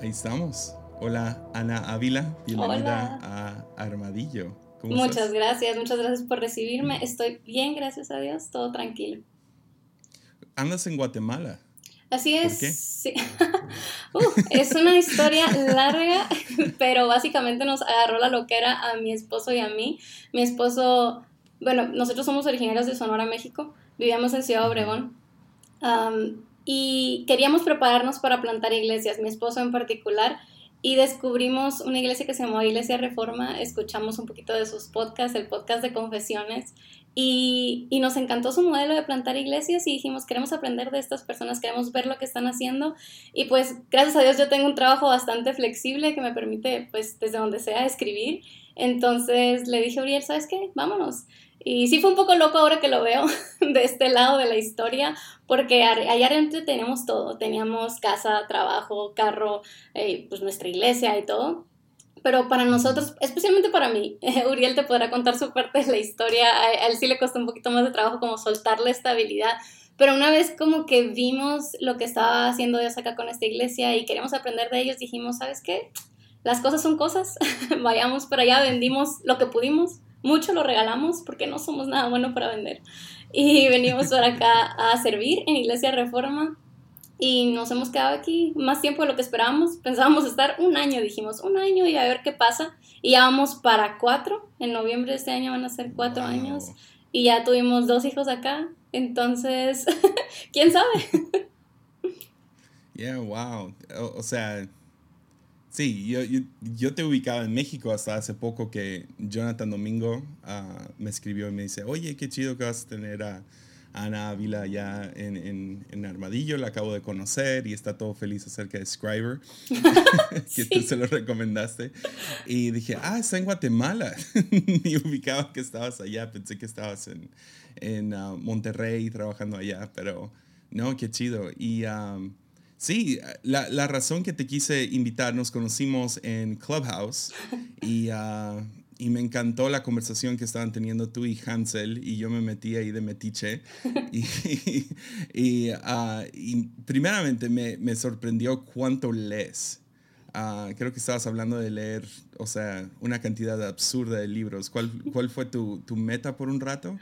Ahí estamos. Hola, Ana Ávila. Bienvenida a Armadillo. muchas gracias, muchas gracias por recibirme. Estoy bien, gracias a Dios, todo tranquilo. Andas en Guatemala. Así es. Sí. es una historia larga, pero básicamente nos agarró la loquera a mi esposo y a mí. Mi esposo, bueno, nosotros somos originarios de Sonora, México. Vivíamos en Ciudad Obregón. Y queríamos prepararnos para plantar iglesias, mi esposo en particular y descubrimos una iglesia que se llamaba Iglesia Reforma, escuchamos un poquito de sus podcasts, el podcast de confesiones, y, nos encantó su modelo de plantar iglesias y dijimos, queremos aprender de estas personas, queremos ver lo que están haciendo, y pues gracias a Dios yo tengo un trabajo bastante flexible que me permite, pues desde donde sea, escribir, entonces le dije Uriel, ¿sabes qué? Vámonos. Y sí fue un poco loco ahora que lo veo de este lado de la historia, porque allá adentro teníamos todo, teníamos casa, trabajo, carro, eh, pues nuestra iglesia y todo. Pero para nosotros, especialmente para mí, Uriel te podrá contar su parte de la historia, a, él sí le costó un poquito más de trabajo como soltar la estabilidad, pero una vez como que vimos lo que estaba haciendo Dios acá con esta iglesia y queríamos aprender de ellos, dijimos, ¿sabes qué? Las cosas son cosas, vayamos para allá, vendimos lo que pudimos mucho lo regalamos porque no somos nada bueno para vender. Y venimos para acá a servir en Iglesia Reforma y nos hemos quedado aquí más tiempo de lo que esperábamos. Pensábamos estar un año, dijimos, un año y a ver qué pasa. Y ya vamos para cuatro. En noviembre de este año van a ser cuatro años. Y ya tuvimos dos hijos acá. Entonces, ¿quién sabe? Yeah, wow. o sea, Sí, yo, yo, te ubicaba en México hasta hace poco que Jonathan Domingo ah, me escribió y me dice, oye, qué chido que vas a tener a Ana Ávila ya en, en, Armadillo, la acabo de conocer y está todo feliz acerca de Scriber, que tú se lo recomendaste. Y dije, ah, está en Guatemala. y ubicaba que estabas allá, pensé que estabas en, en ah, Monterrey trabajando allá, pero no, qué chido. Y... Sí, la, la, razón que te quise invitar, nos conocimos en Clubhouse y, uh, y, me encantó la conversación que estaban teniendo tú y Hansel y yo me metí ahí de metiche. y, y, uh, y, primeramente me, me, sorprendió cuánto lees. Uh, creo que estabas hablando de leer, o sea, una cantidad absurda de libros. ¿Cuál, cuál fue tu, tu meta por un rato?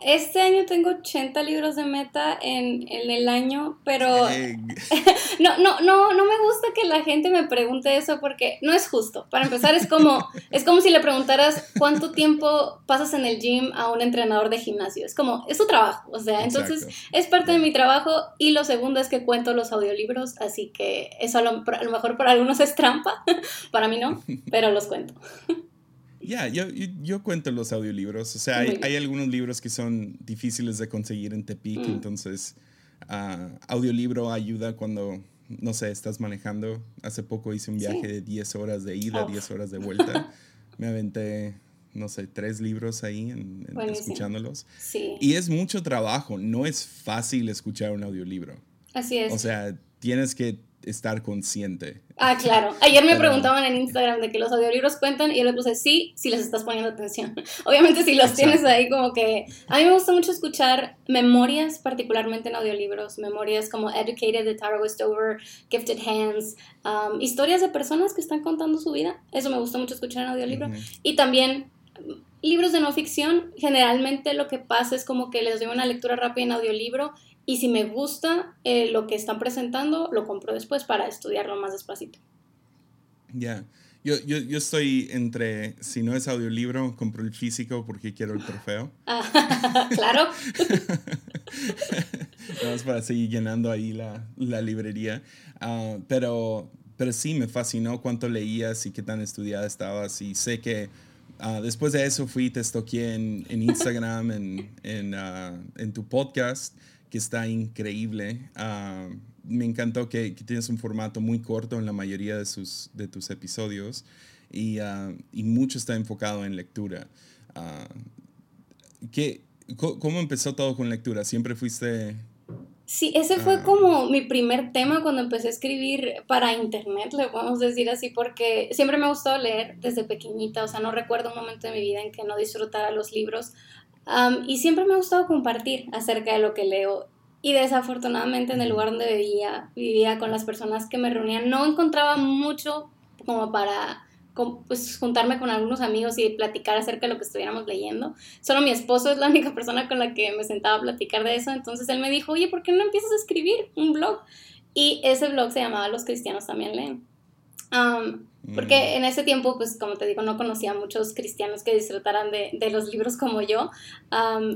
Este año tengo 80 libros de meta en, en el año, pero no, no, no, no me gusta que la gente me pregunte eso porque no es justo. Para empezar, es como, es como si le preguntaras cuánto tiempo pasas en el gym a un entrenador de gimnasio. Es como, es su trabajo, o sea, entonces es parte de mi trabajo y lo segundo es que cuento los audiolibros, así que eso a lo, a lo mejor para algunos es trampa, para mí no, pero los cuento. Ya, yo, yo, cuento los audiolibros. O sea, hay, hay, algunos libros que son difíciles de conseguir en Tepic, mm. entonces uh, audiolibro ayuda cuando, no sé, estás manejando. Hace poco hice un viaje de 10 horas de ida, 10 horas de vuelta. Me aventé, no sé, tres libros ahí en, escuchándolos. Sí. Y es mucho trabajo, no es fácil escuchar un audiolibro. Así es. O sea, tienes que estar consciente. Ah, claro. Ayer me preguntaban en Instagram de que los audiolibros cuentan y yo le puse sí, si les estás poniendo atención. Obviamente si los tienes ahí como que... A mí me gusta mucho escuchar memorias, particularmente en audiolibros, memorias como Educated de Tara Westover, Gifted Hands, um, historias de personas que están contando su vida. Eso me gusta mucho escuchar en audiolibro. Y también libros de no ficción, generalmente lo que pasa es como que les doy una lectura rápida en audiolibro y si me gusta eh, lo que están presentando, lo compro después para estudiarlo más despacito. Ya. Yo, yo, yo, estoy entre, si no es audiolibro, compro el físico porque quiero el trofeo. Ah, claro. Vamos para seguir llenando ahí la, la librería. Uh, pero, pero sí, me fascinó cuánto leías y qué tan estudiada estabas. Y sé que uh, después de eso fui, te toqué en, en Instagram, en, en, uh, en tu podcast que está increíble. Ah, me encantó que, tienes un formato muy corto en la mayoría de, sus, de tus episodios y, uh, y mucho está enfocado en lectura. Uh, ¿qué, ¿Cómo empezó todo con lectura? ¿Siempre fuiste Sí, ese fue como mi primer tema cuando empecé a escribir para internet, le podemos decir así, porque siempre me ha gustado leer desde pequeñita, o sea, no recuerdo un momento de mi vida en que no disfrutara los libros y siempre me ha gustado compartir acerca de lo que leo. y desafortunadamente en el lugar donde vivía, vivía con las personas que me reunían, no encontraba mucho como para pues, juntarme con algunos amigos y platicar acerca de lo que estuviéramos leyendo. Solo mi esposo es la única persona con la que me sentaba a platicar de eso. Entonces él me dijo, oye, ¿por qué no empiezas a escribir un blog? Y ese blog se llamaba Los Cristianos también leen. Porque mm. en ese tiempo, pues como te digo, no conocía a muchos cristianos que disfrutaran de, de los libros como yo.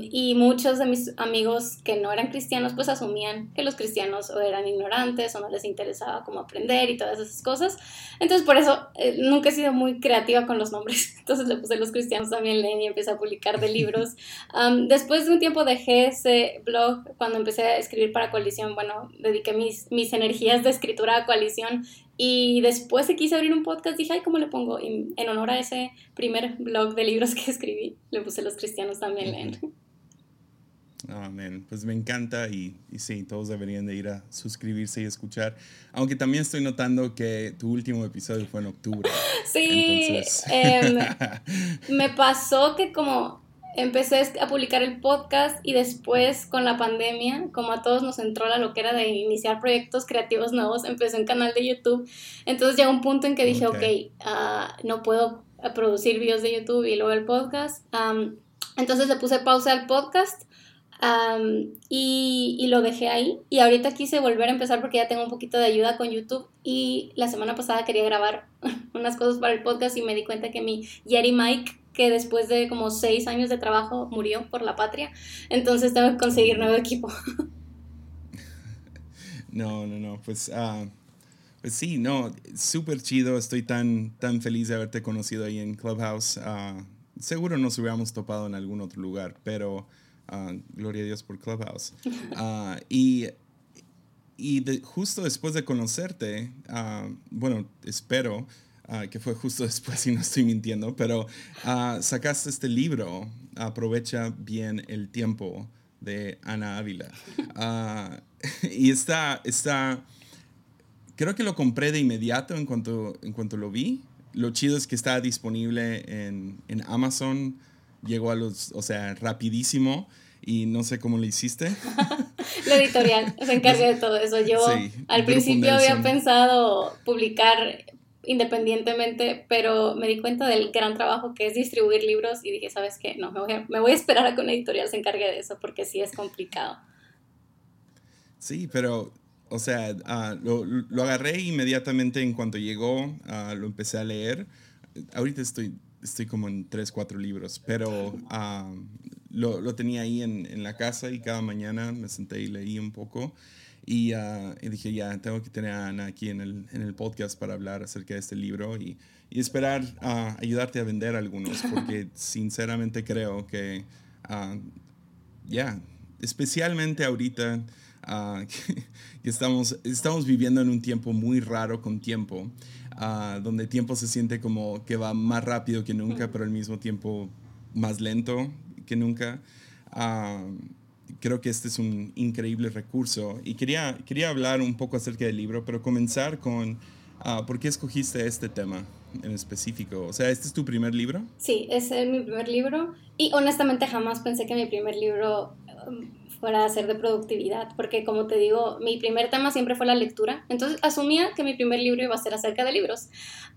y muchos de mis amigos que no eran cristianos, pues asumían que los cristianos o eran ignorantes o no les interesaba cómo aprender y todas esas cosas. Entonces, por eso eh, nunca he sido muy creativa con los nombres. Entonces le puse los cristianos también leen y empecé a publicar de libros. después de un tiempo dejé ese blog cuando empecé a escribir para Coalición. Bueno, dediqué mis, mis energías de escritura a Coalición y después se quise abrir un podcast, dije, ay, ¿cómo le pongo? Y en honor a ese primer blog de libros que escribí, le puse Los cristianos también leen. Amén. Pues me encanta y, y, sí, todos deberían de ir a suscribirse y escuchar. Aunque también estoy notando que tu último episodio fue en octubre. Sí, em, me pasó que como empecé a publicar el podcast y después con la pandemia, como a todos nos entró la loquera de iniciar proyectos creativos nuevos, empecé un canal de YouTube. Entonces llegó un punto en que dije, ok, ah, no puedo producir videos de YouTube y luego el podcast. entonces le puse pausa al podcast y, y, lo dejé ahí. Y ahorita quise volver a empezar porque ya tengo un poquito de ayuda con YouTube. Y la semana pasada quería grabar unas cosas para el podcast y me di cuenta que mi Yeti Mike que después de como seis años de trabajo murió por la patria. Entonces tengo que conseguir nuevo equipo. No, no, no. Pues, uh, pues sí, no, súper chido. Estoy tan, tan feliz de haberte conocido ahí en Clubhouse. Uh, seguro nos hubiéramos topado en algún otro lugar, pero uh, gloria a Dios por Clubhouse. y y justo después de conocerte, bueno, espero Ah, que fue justo después, si no estoy mintiendo, pero uh, sacaste este libro, Aprovecha bien el tiempo, de Ana Ávila. Ah, y está, está, creo que lo compré de inmediato en cuanto, en cuanto lo vi. Lo chido es que está disponible en, en Amazon, llegó a los, o sea, rapidísimo y no sé cómo lo hiciste. la editorial se encarga de todo eso. Yo al principio había pensado publicar independientemente, pero me di cuenta del gran trabajo que es distribuir libros y dije, ¿sabes qué? No, me voy a, esperar a que una editorial se encargue de eso porque sí es complicado. Sí, pero, o sea, ah, lo, agarré inmediatamente en cuanto llegó, uh, lo empecé a leer. Ahorita estoy, estoy como en tres, cuatro libros, pero uh, lo, tenía ahí en la casa y cada mañana me senté y leí un poco. Ah, y, dije, ya, tengo que tener a Ana aquí en el, en el podcast para hablar acerca de este libro y, y esperar a ayudarte a vender algunos, porque sinceramente creo que, uh, ya, especialmente ahorita uh, que, estamos, estamos viviendo en un tiempo muy raro con tiempo, donde tiempo se siente como que va más rápido que nunca, pero al mismo tiempo más lento que nunca creo que este es un increíble recurso y quería, quería hablar un poco acerca del libro, pero comenzar con uh, por qué escogiste este tema en específico. O sea, ¿este es tu primer libro? Sí, es mi primer libro y honestamente jamás pensé que mi primer libro um, fuera a ser de productividad, porque como te digo, mi primer tema siempre fue la lectura, entonces asumía que mi primer libro iba a ser acerca de libros.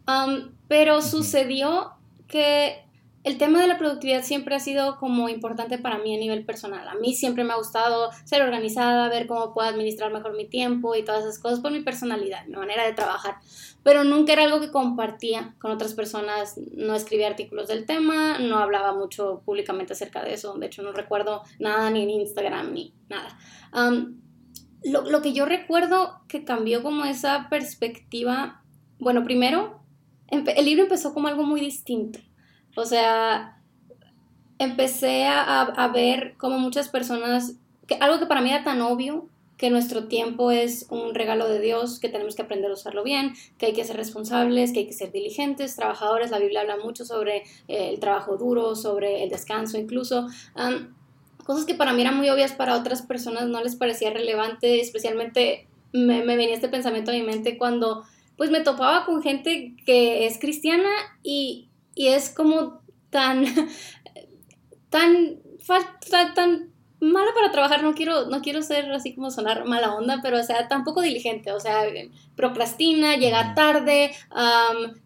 Um, pero sucedió que el tema de la productividad siempre ha sido como importante para mí a nivel personal. A mí siempre me ha gustado ser organizada, ver cómo puedo administrar mejor mi tiempo y todas esas cosas por mi personalidad, mi manera de trabajar. Pero nunca era algo que compartía con otras personas. No escribía artículos del tema, no hablaba mucho públicamente acerca de eso. De hecho, no recuerdo nada ni en Instagram ni nada. lo, lo que yo recuerdo que cambió como esa perspectiva, bueno, primero, el libro empezó como algo muy distinto o sea, empecé a, ver como muchas personas, algo que para mí era tan obvio, que nuestro tiempo es un regalo de Dios, que tenemos que aprender a usarlo bien, que hay que ser responsables, que hay que ser diligentes, trabajadores. La Biblia habla mucho sobre eh, el trabajo duro, sobre el descanso incluso. cosas que para mí eran muy obvias, para otras personas no les parecía relevante, especialmente me, me venía este pensamiento a mi mente cuando pues me topaba con gente que es cristiana y y es como tan, tan, tan mala para trabajar, no quiero, no quiero ser así como sonar mala onda, pero o sea, tampoco diligente, o sea, procrastina, llega tarde,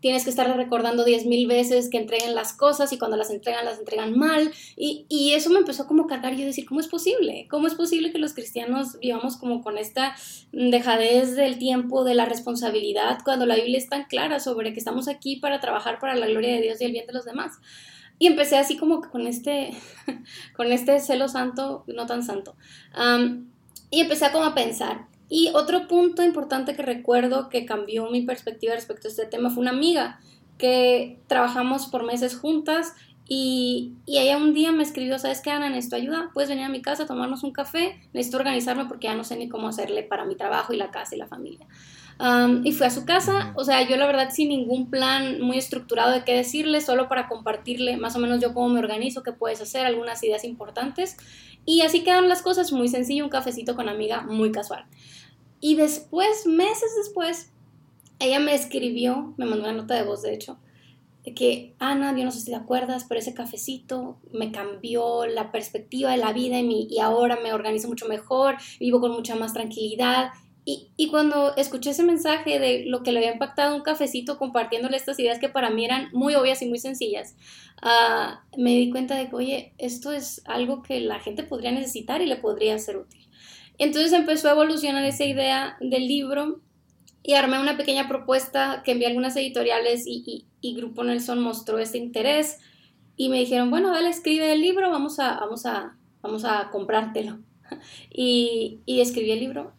tienes que estar recordando diez mil veces que entreguen las cosas y cuando las entregan, las entregan mal, y, y, eso me empezó como a cargar y yo decir, ¿cómo es posible? ¿Cómo es posible que los cristianos vivamos como con esta dejadez del tiempo, de la responsabilidad, cuando la Biblia es tan clara sobre que estamos aquí para trabajar para la gloria de Dios y el bien de los demás? Y empecé así como con este, con este celo santo, no tan santo. y empecé como a pensar. Y otro punto importante que recuerdo que cambió mi perspectiva respecto a este tema fue una amiga que trabajamos por meses juntas y, y, ella un día me escribió, ¿sabes qué, Ana? Necesito ayuda, puedes venir a mi casa a tomarnos un café, necesito organizarme porque ya no sé ni cómo hacerle para mi trabajo y la casa y la familia y fui a su casa, o sea, yo la verdad sin ningún plan muy estructurado de qué decirle, solo para compartirle más o menos yo cómo me organizo, qué puedes hacer, algunas ideas importantes. Y así quedaron las cosas, muy sencillo, un cafecito con amiga, muy casual. Y después, meses después, ella me escribió, me mandó una nota de voz de hecho, de que, Ana, yo no sé si te acuerdas, pero ese cafecito me cambió la perspectiva de la vida y, y ahora me organizo mucho mejor, vivo con mucha más tranquilidad y, cuando escuché ese mensaje de lo que le había impactado un cafecito compartiéndole estas ideas que para mí eran muy obvias y muy sencillas, ah, me di cuenta de que, oye, esto es algo que la gente podría necesitar y le podría ser útil. Entonces empezó a evolucionar esa idea del libro y armé una pequeña propuesta que envié a algunas editoriales y, y, Grupo Nelson mostró ese interés y me dijeron, bueno, dale, escribe el libro, vamos a, vamos a, vamos a comprártelo. Y, y escribí el libro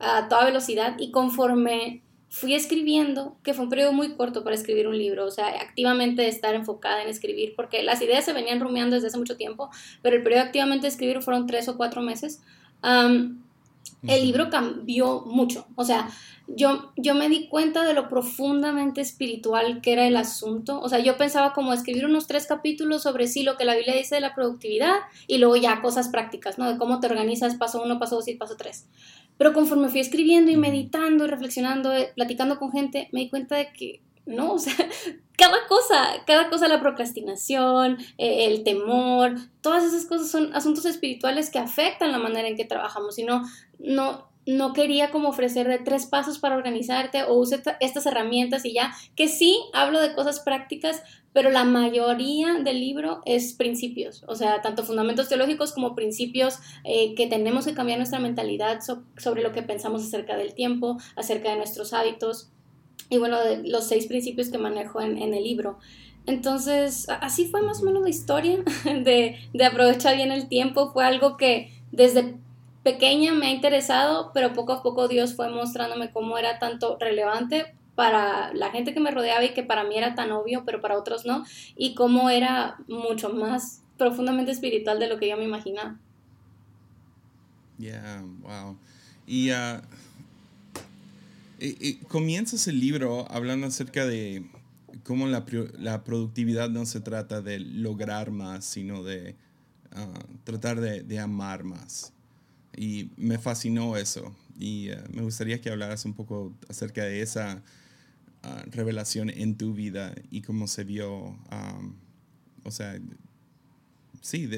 a toda velocidad y conforme fui escribiendo, que fue un periodo muy corto para escribir un libro, o sea, activamente estar enfocada en escribir, porque las ideas se venían rumiando desde hace mucho tiempo, pero el periodo activamente de escribir fueron tres o cuatro meses. el libro cambió mucho, o sea, yo, yo me di cuenta de lo profundamente espiritual que era el asunto. O sea, yo pensaba como escribir unos tres capítulos sobre sí lo que la Biblia dice de la productividad y luego ya cosas prácticas, ¿no? De cómo te organizas paso uno, paso dos y paso tres. Pero conforme fui escribiendo y meditando y reflexionando, eh, platicando con gente, me di cuenta de que no, o sea, cada cosa, cada cosa, la procrastinación, eh, el temor, todas esas cosas son asuntos espirituales que afectan la manera en que trabajamos. Y no, no, no quería como ofrecer de tres pasos para organizarte o use estas herramientas y ya, que sí hablo de cosas prácticas, pero la mayoría del libro es principios, o sea, tanto fundamentos teológicos como principios eh, que tenemos que cambiar nuestra mentalidad sobre lo que pensamos acerca del tiempo, acerca de nuestros hábitos y bueno, los seis principios que manejo en, el libro. Entonces, así fue más o menos la historia de aprovechar bien el tiempo, fue algo que desde pequeña me ha interesado, pero poco a poco Dios fue mostrándome cómo era tanto relevante para la gente que me rodeaba y que para mí era tan obvio, pero para otros no, y cómo era mucho más profundamente espiritual de lo que yo me imaginaba. Yeah, wow. Y, uh, comienzas el libro hablando acerca de cómo la, la, productividad no se trata de lograr más, sino de uh, tratar de, amar más. Y me fascinó eso. Y eh, me gustaría que hablaras un poco acerca de esa ah, revelación en tu vida y cómo se vio. o sea, sí,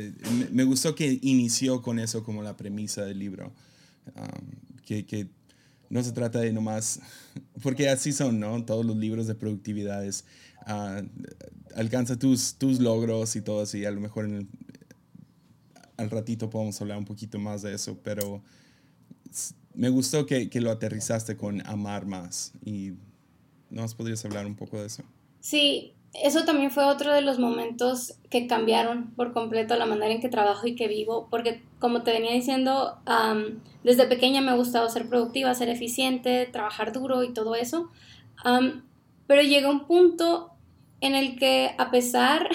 me, gustó que inició con eso como la premisa del libro. que, que, no se trata de nomás, porque así son, ¿no? Todos los libros de productividad es, uh, alcanza tus, tus logros y todo así, a lo mejor en el, al ratito podemos hablar un poquito más de eso, pero me gustó que, que lo aterrizaste con amar más y ¿nos podrías hablar un poco de eso? Sí, eso también fue otro de los momentos que cambiaron por completo la manera en que trabajo y que vivo, porque como te venía diciendo, desde pequeña me ha gustado ser productiva, ser eficiente, trabajar duro y todo eso, pero llegó un punto en el que a pesar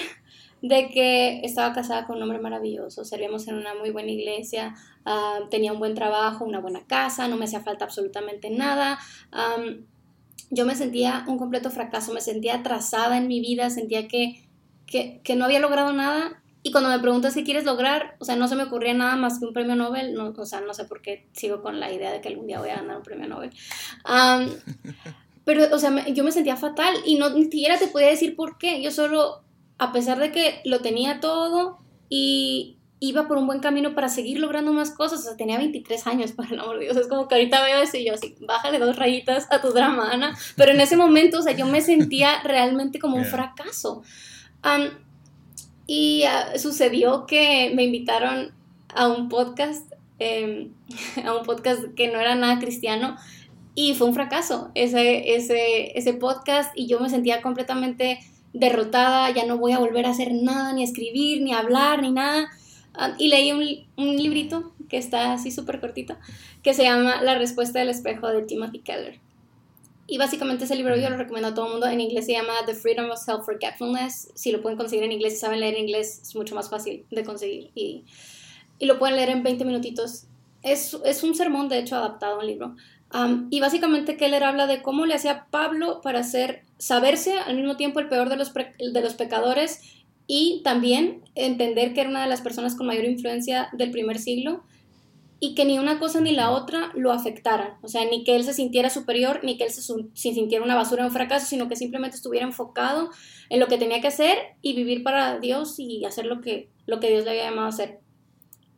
de que estaba casada con un hombre maravilloso, servíamos en una muy buena iglesia, tenía un buen trabajo, una buena casa, no me hacía falta absolutamente nada. Yo me sentía un completo fracaso, me sentía atrasada en mi vida, sentía que, que, no había logrado nada. Y cuando me preguntas qué quieres lograr, o sea, no se me ocurría nada más que un premio Nobel, no, o sea, no sé por qué sigo con la idea de que algún día voy a ganar un premio Nobel. pero, o sea, yo me sentía fatal y no, ni siquiera te podía decir por qué. Yo solo a pesar de que lo tenía todo y, iba por un buen camino para seguir logrando más cosas. O sea, tenía 23 años, por el amor de Dios. Es como que ahorita veo eso y yo así, bájale dos rayitas a tu drama, Ana. Pero en ese momento, o sea, yo me sentía realmente como un fracaso. y ah, sucedió que me invitaron a un podcast, em, a un podcast que no era nada cristiano. Y fue un fracaso ese, ese, ese podcast y yo me sentía completamente derrotada, ya no voy a volver a hacer nada, ni escribir, ni hablar, ni nada. Ah, y leí un, un, librito que está así súper cortito, que se llama La respuesta del espejo de Timothy Keller. Y básicamente ese libro yo lo recomiendo a todo el mundo. En inglés se llama The Freedom of Self-Forgetfulness. Si lo pueden conseguir en inglés y saben leer inglés, es mucho más fácil de conseguir. Y, y lo pueden leer en 20 minutitos. Es, es, un sermón, de hecho, adaptado a un libro. y básicamente Keller habla de cómo le hacía Pablo para hacer, saberse al mismo tiempo el peor de los, de los pecadores y también entender que era una de las personas con mayor influencia del primer siglo y que ni una cosa ni la otra lo afectaran. O sea, ni que él se sintiera superior, ni que él se, sintiera una basura, un fracaso, sino que simplemente estuviera enfocado en lo que tenía que hacer y vivir para Dios y hacer lo que, lo que Dios le había llamado a hacer.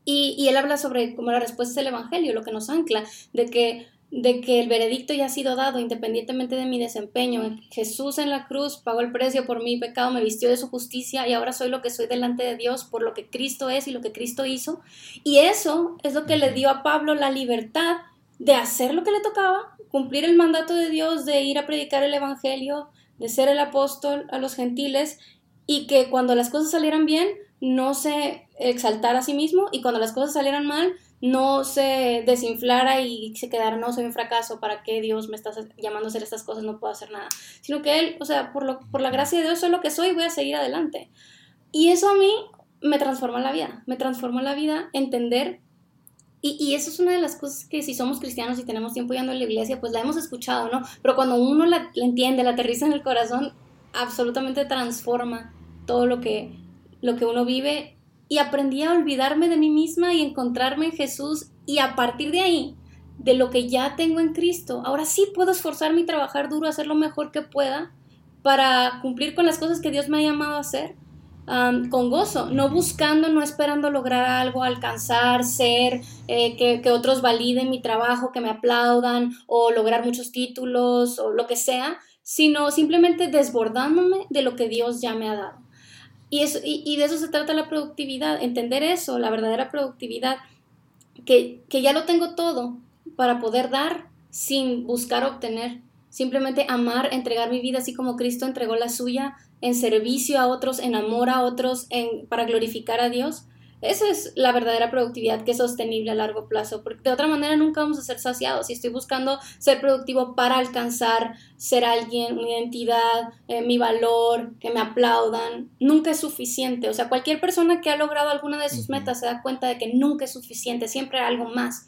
Y, y él habla sobre cómo la respuesta es el Evangelio, lo que nos ancla, de que de que el veredicto ya ha sido dado independientemente de mi desempeño. Jesús en la cruz pagó el precio por mi pecado, me vistió de su justicia y ahora soy lo que soy delante de Dios por lo que Cristo es y lo que Cristo hizo. Y eso es lo que le dio a Pablo la libertad de hacer lo que le tocaba, cumplir el mandato de Dios, de ir a predicar el Evangelio, de ser el apóstol a los gentiles y que cuando las cosas salieran bien, no se exaltara a sí mismo y cuando las cosas salieran mal, no se desinflara y se quedara, no, soy un fracaso, ¿para qué Dios me está llamando a hacer estas cosas? No puedo hacer nada. Sino que Él, o sea, por, lo, por la gracia de Dios soy lo que soy y voy a seguir adelante. Y eso a mí me transforma la vida, me transforma la vida entender. Y, y, eso es una de las cosas que si somos cristianos y tenemos tiempo yendo a la iglesia, pues la hemos escuchado, ¿no? Pero cuando uno la, la entiende, la aterriza en el corazón, absolutamente transforma todo lo que, lo que uno vive y aprendí a olvidarme de mí misma y encontrarme en Jesús y a partir de ahí, de lo que ya tengo en Cristo, ahora sí puedo esforzarme y trabajar duro, hacer lo mejor que pueda para cumplir con las cosas que Dios me ha llamado a hacer. con gozo, no buscando, no esperando lograr algo, alcanzar, ser, eh, que, que otros validen mi trabajo, que me aplaudan o lograr muchos títulos o lo que sea, sino simplemente desbordándome de lo que Dios ya me ha dado. Y, eso, y, de eso se trata la productividad, entender eso, la verdadera productividad, que, que ya lo tengo todo para poder dar sin buscar obtener, simplemente amar, entregar mi vida así como Cristo entregó la suya en servicio a otros, en amor a otros, en, para glorificar a Dios. Esa es la verdadera productividad que es sostenible a largo plazo, porque de otra manera nunca vamos a ser saciados. Si estoy buscando ser productivo para alcanzar ser alguien, mi identidad, eh, mi valor, que me aplaudan, nunca es suficiente. O sea, cualquier persona que ha logrado alguna de sus metas se da cuenta de que nunca es suficiente, siempre hay algo más.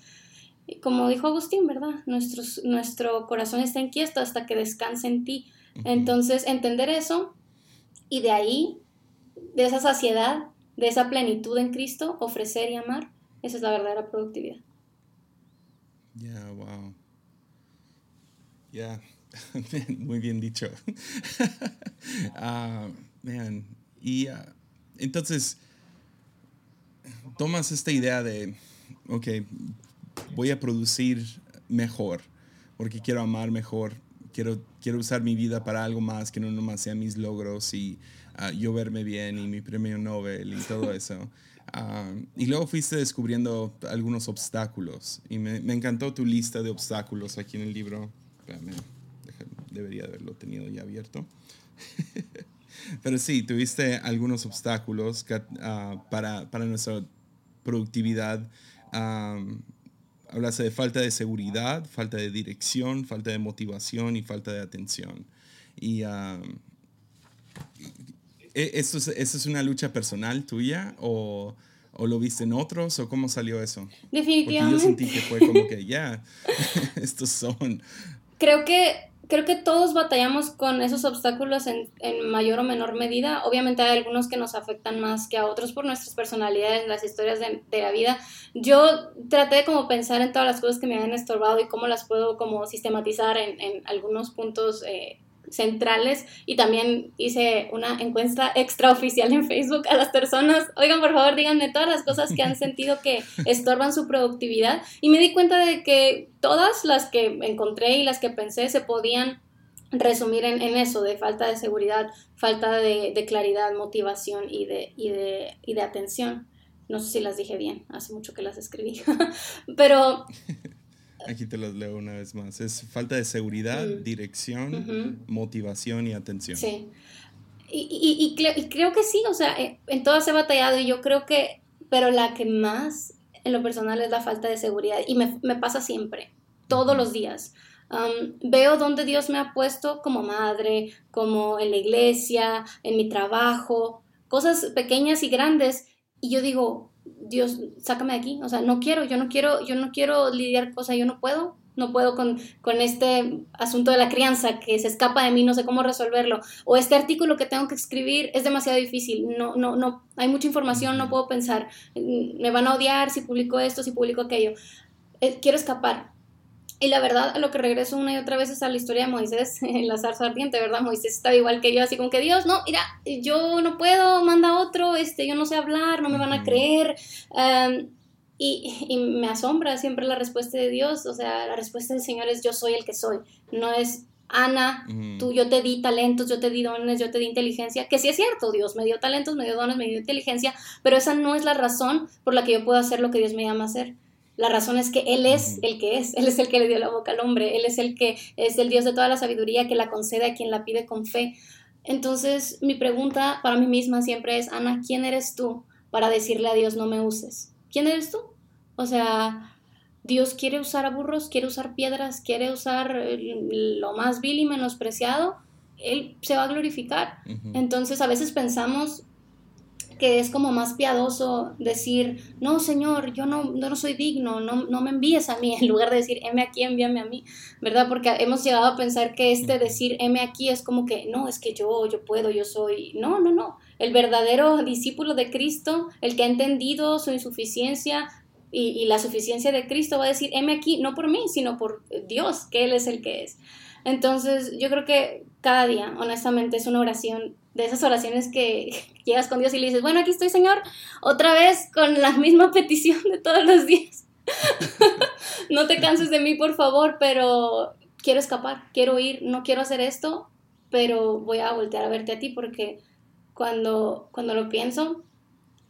como dijo Agustín, ¿verdad? Nuestro, nuestro corazón está inquieto hasta que descanse en ti. Entonces, entender eso y de ahí, de esa saciedad, de esa plenitud en Cristo, ofrecer y amar, esa es la verdadera productividad. Ya, wow. Ya, muy bien dicho. uh, man. Y ah, entonces, tomas esta idea de, ok, voy a producir mejor, porque quiero amar mejor, quiero, quiero usar mi vida para algo más que no nomás sean mis logros y yo verme bien y mi premio Nobel y todo eso. Ah, y luego fuiste descubriendo algunos obstáculos y me, me, encantó tu lista de obstáculos aquí en el libro. debería haberlo tenido ya abierto. Pero sí, tuviste algunos obstáculos uh, para, para, nuestra productividad. Um, hablaste de falta de seguridad, falta de dirección, falta de motivación y falta de atención. Y ¿E-, ¿Eso es, ¿Eso es una lucha personal tuya o, o, lo viste en otros o cómo salió eso? Definitivamente. Porque yo sentí que fue como que ya, estos son... Creo que, creo que todos batallamos con esos obstáculos en, en, mayor o menor medida. Obviamente hay algunos que nos afectan más que a otros por nuestras personalidades, las historias de, la vida. Yo traté de como pensar en todas las cosas que me habían estorbado y cómo las puedo como sistematizar en, en algunos puntos. Eh, centrales y también hice una encuesta extraoficial en Facebook a las personas, oigan por favor díganme todas las cosas que han sentido que estorban su productividad. Y me di cuenta de que todas las que encontré y las que pensé se podían resumir en, eso, de falta de seguridad, falta de, claridad, motivación y de, y, de, y de atención. No sé si las dije bien, hace mucho que las escribí, pero Aquí te los leo una vez más. Es falta de seguridad, dirección, motivación y atención. Sí. Y, creo que sí, o sea, eh, en todas he batallado y yo creo que, pero la que más en lo personal es la falta de seguridad y me, pasa siempre, todos los días. veo dónde Dios me ha puesto como madre, como en la iglesia, en mi trabajo, cosas pequeñas y grandes y yo digo, Dios, sácame de aquí, o sea, no quiero, yo no quiero, yo no quiero lidiar, o sea, yo no puedo, no puedo con, con, este asunto de la crianza que se escapa de mí, no sé cómo resolverlo, o este artículo que tengo que escribir es demasiado difícil, no, no, no, hay mucha información, no puedo pensar, me van a odiar si publico esto, si publico aquello, eh, quiero escapar, y la verdad, a lo que regreso una y otra vez es a la historia de Moisés en la zarza ardiente, ¿verdad? Moisés estaba igual que yo, así como que Dios, no, mira, yo no puedo, manda otro, este, yo no sé hablar, no me van a creer. y, y, me asombra siempre la respuesta de Dios, o sea, la respuesta del Señor es yo soy el que soy, no es Ana, tú, yo te di talentos, yo te di dones, yo te di inteligencia, que sí es cierto, Dios me dio talentos, me dio dones, me dio inteligencia, pero esa no es la razón por la que yo puedo hacer lo que Dios me llama a hacer. La razón es que Él es el que es, Él es el que le dio la boca al hombre, Él es el que es el Dios de toda la sabiduría que la concede a quien la pide con fe. Entonces, mi pregunta para mí misma siempre es, Ana, ¿quién eres tú para decirle a Dios no me uses? ¿Quién eres tú? O sea, Dios quiere usar a burros, quiere usar piedras, quiere usar lo más vil y menospreciado, Él se va a glorificar. Entonces, a veces pensamos que es como más piadoso decir, no, Señor, yo no, no soy digno, no, no me envíes a mí, en lugar de decir, heme aquí, envíame a mí, ¿verdad? Porque hemos llegado a pensar que este decir, heme aquí es como que, no, es que yo, yo puedo, yo soy, no, no, no. El verdadero discípulo de Cristo, el que ha entendido su insuficiencia, y, y, la suficiencia de Cristo va a decir, heme aquí, no por mí, sino por Dios, que Él es el que es. Entonces, yo creo que cada día, honestamente, es una oración de esas oraciones que llegas con Dios y le dices, bueno, aquí estoy, Señor, otra vez con la misma petición de todos los días. no te canses de mí, por favor, pero quiero escapar, quiero ir, no quiero hacer esto, pero voy a voltear a verte a ti porque cuando, cuando lo pienso,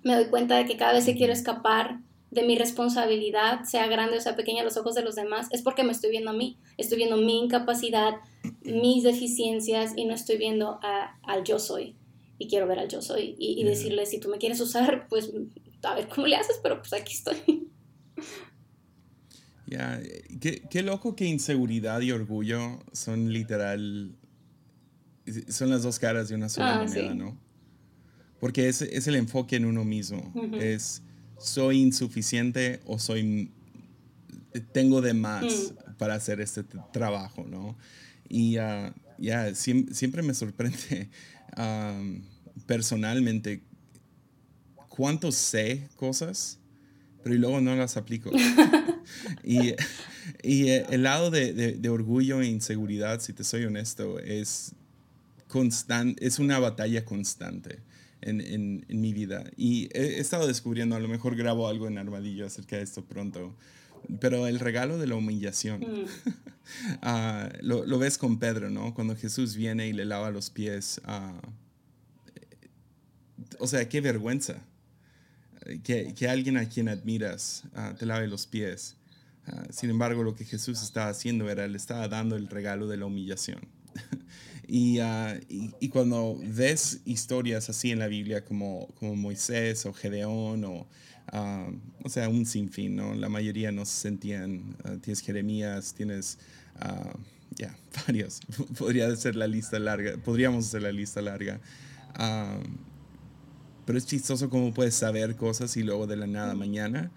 me doy cuenta de que cada vez que quiero escapar de mi responsabilidad, sea grande o sea pequeña a los ojos de los demás, es porque me estoy viendo a mí, estoy viendo mi incapacidad, mis deficiencias y no estoy viendo al yo soy. Y quiero ver al yo soy y, decirle, si tú me quieres usar, pues a ver cómo le haces, pero pues aquí estoy. Ya, qué, loco que inseguridad y orgullo son literal, son las dos caras de una sola ah, moneda, ¿no? Porque es, es, el enfoque en uno mismo. Es soy insuficiente o soy tengo de más mm. para hacer este trabajo, ¿no? Y ah, ya, siempre me sorprende personalmente cuánto sé cosas, pero luego no las aplico. y, y, eh, el lado de, de, orgullo e inseguridad, si te soy honesto, es, constante, es una batalla constante en, en, mi vida. Y he, estado descubriendo, a lo mejor grabo algo en Armadillo acerca de esto pronto, pero el regalo de la humillación. Mm. Ah, lo, lo, ves con Pedro, ¿no? Cuando Jesús viene y le lava los pies. Uh, o sea, qué vergüenza. Que, que alguien a quien admiras uh, te lave los pies. sin embargo, lo que Jesús estaba haciendo era, le estaba dando el regalo de la humillación. Ah, y, y, cuando ves historias así en la Biblia como, como Moisés o Gedeón o, ah, o sea, un sinfín, ¿no? La mayoría no se sentían, ah, tienes Jeremías, tienes, ya, varios, podría ser la lista larga, podríamos hacer la lista larga. pero es chistoso cómo puedes saber cosas y luego de la nada mañana